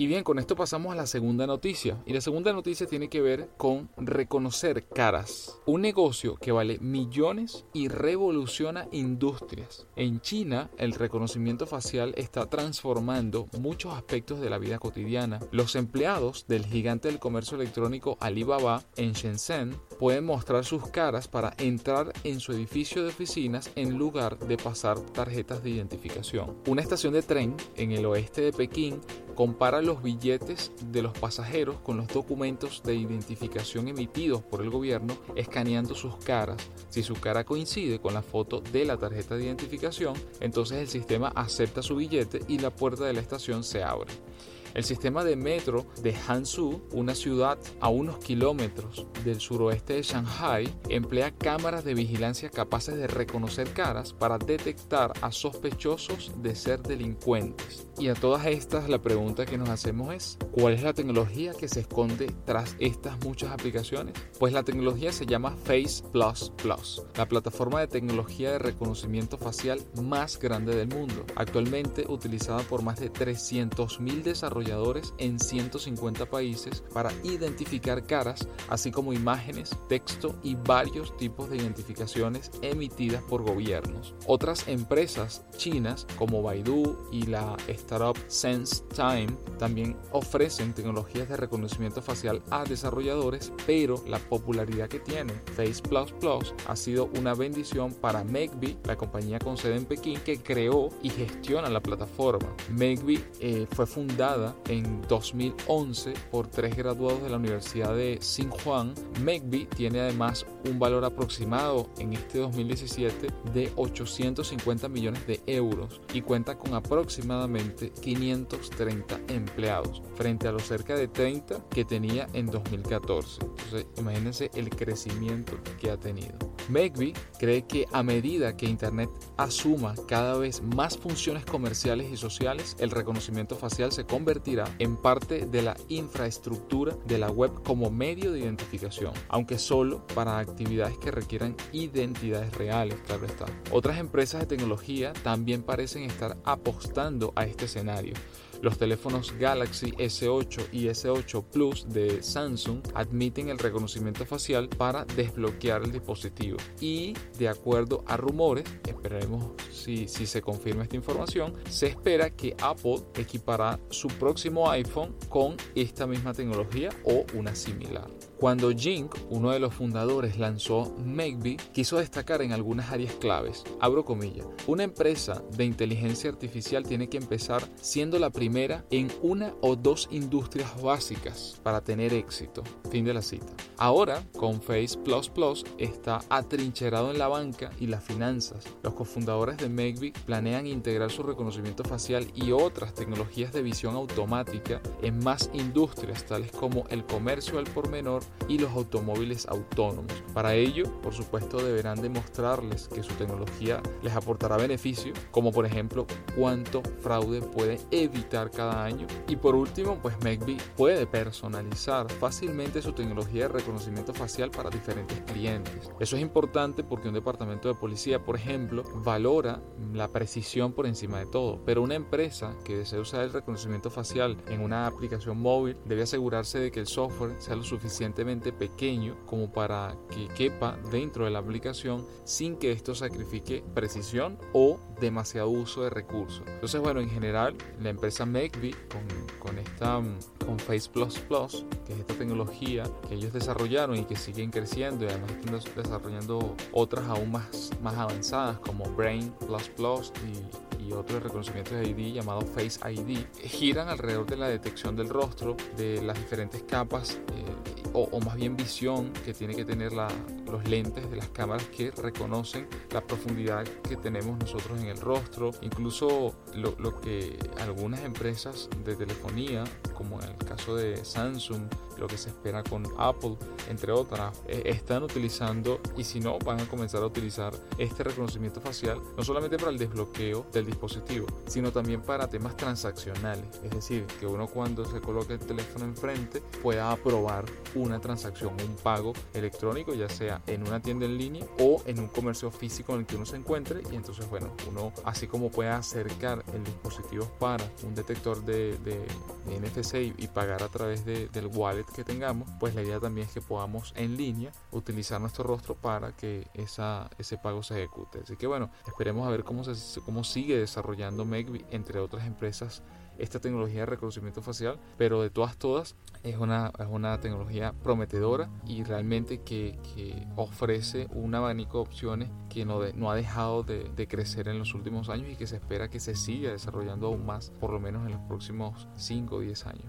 Y bien, con esto pasamos a la segunda noticia. Y la segunda noticia tiene que ver con reconocer caras. Un negocio que vale millones y revoluciona industrias. En China, el reconocimiento facial está transformando muchos aspectos de la vida cotidiana. Los empleados del gigante del comercio electrónico Alibaba en Shenzhen pueden mostrar sus caras para entrar en su edificio de oficinas en lugar de pasar tarjetas de identificación. Una estación de tren en el oeste de Pekín compara los billetes de los pasajeros con los documentos de identificación emitidos por el gobierno escaneando sus caras. Si su cara coincide con la foto de la tarjeta de identificación, entonces el sistema acepta su billete y la puerta de la estación se abre. El sistema de metro de Hangzhou, una ciudad a unos kilómetros del suroeste de Shanghai, emplea cámaras de vigilancia capaces de reconocer caras para detectar a sospechosos de ser delincuentes. Y a todas estas la pregunta que nos hacemos es, ¿cuál es la tecnología que se esconde tras estas muchas aplicaciones? Pues la tecnología se llama Face Plus Plus, la plataforma de tecnología de reconocimiento facial más grande del mundo, actualmente utilizada por más de 300.000 desarrolladores en 150 países para identificar caras, así como imágenes, texto y varios tipos de identificaciones emitidas por gobiernos. Otras empresas chinas como Baidu y la startup SenseTime también ofrecen tecnologías de reconocimiento facial a desarrolladores, pero la popularidad que tiene Face Plus Plus ha sido una bendición para Megby, la compañía con sede en Pekín que creó y gestiona la plataforma. Megby eh, fue fundada en 2011 por tres graduados de la Universidad de Juan. Megby tiene además un valor aproximado en este 2017 de 850 millones de euros y cuenta con aproximadamente 530 empleados frente a los cerca de 30 que tenía en 2014. Entonces imagínense el crecimiento que ha tenido. Megby cree que a medida que Internet asuma cada vez más funciones comerciales y sociales, el reconocimiento facial se convertirá en parte de la infraestructura de la web como medio de identificación, aunque solo para actividades que requieran identidades reales, claro está. Otras empresas de tecnología también parecen estar apostando a este escenario. Los teléfonos Galaxy S8 y S8 Plus de Samsung admiten el reconocimiento facial para desbloquear el dispositivo. Y de acuerdo a rumores, esperaremos si, si se confirma esta información, se espera que Apple equipará su próximo iPhone con esta misma tecnología o una similar. Cuando Jink, uno de los fundadores, lanzó Megby, quiso destacar en algunas áreas claves. Abro comillas. Una empresa de inteligencia artificial tiene que empezar siendo la primera en una o dos industrias básicas para tener éxito. Fin de la cita. Ahora, con Face está atrincherado en la banca y las finanzas. Los cofundadores de Megby planean integrar su reconocimiento facial y otras tecnologías de visión automática en más industrias, tales como el comercio al por menor y los automóviles autónomos. Para ello, por supuesto, deberán demostrarles que su tecnología les aportará beneficio, como por ejemplo cuánto fraude puede evitar cada año. Y por último, pues Megby puede personalizar fácilmente su tecnología de reconocimiento facial para diferentes clientes. Eso es importante porque un departamento de policía, por ejemplo, valora la precisión por encima de todo, pero una empresa que desea usar el reconocimiento facial en una aplicación móvil debe asegurarse de que el software sea lo suficiente pequeño como para que quepa dentro de la aplicación sin que esto sacrifique precisión o demasiado uso de recursos. Entonces, bueno, en general, la empresa Megby con, con esta con Face Plus Plus, que es esta tecnología que ellos desarrollaron y que siguen creciendo y además están desarrollando otras aún más, más avanzadas como Brain Plus Plus y, y otro reconocimiento de ID llamado Face ID, giran alrededor de la detección del rostro, de las diferentes capas eh, o, más bien visión que tiene que tener los lentes de las cámaras que reconocen la profundidad que tenemos nosotros en el rostro, incluso lo, lo que algunas empresas de telefonía, como en el caso de Samsung, lo que se espera con Apple, entre otras, eh, están utilizando y si no, van a comenzar a utilizar este reconocimiento facial, no solamente para el desbloqueo del dispositivo, sino también para temas transaccionales. Es decir, que uno cuando se coloque el teléfono enfrente pueda aprobar una transacción, un pago electrónico, ya sea en una tienda en línea o en un comercio físico en el que uno se encuentre. Y entonces, bueno, uno así como puede acercar el dispositivo para un detector de, de, NFC y, pagar a través del wallet que tengamos, pues la idea también es que podamos en línea utilizar nuestro rostro para que esa, ese pago se ejecute. Así que bueno, esperemos a ver cómo, se, cómo sigue desarrollando Megby, entre otras empresas, esta tecnología de reconocimiento facial, pero de todas, todas, es una, es una tecnología prometedora y realmente que, que ofrece un abanico de opciones que no, no ha dejado de, de, crecer en los últimos años y que se espera que se siga desarrollando aún más, por lo menos en los próximos 5 o 10 años.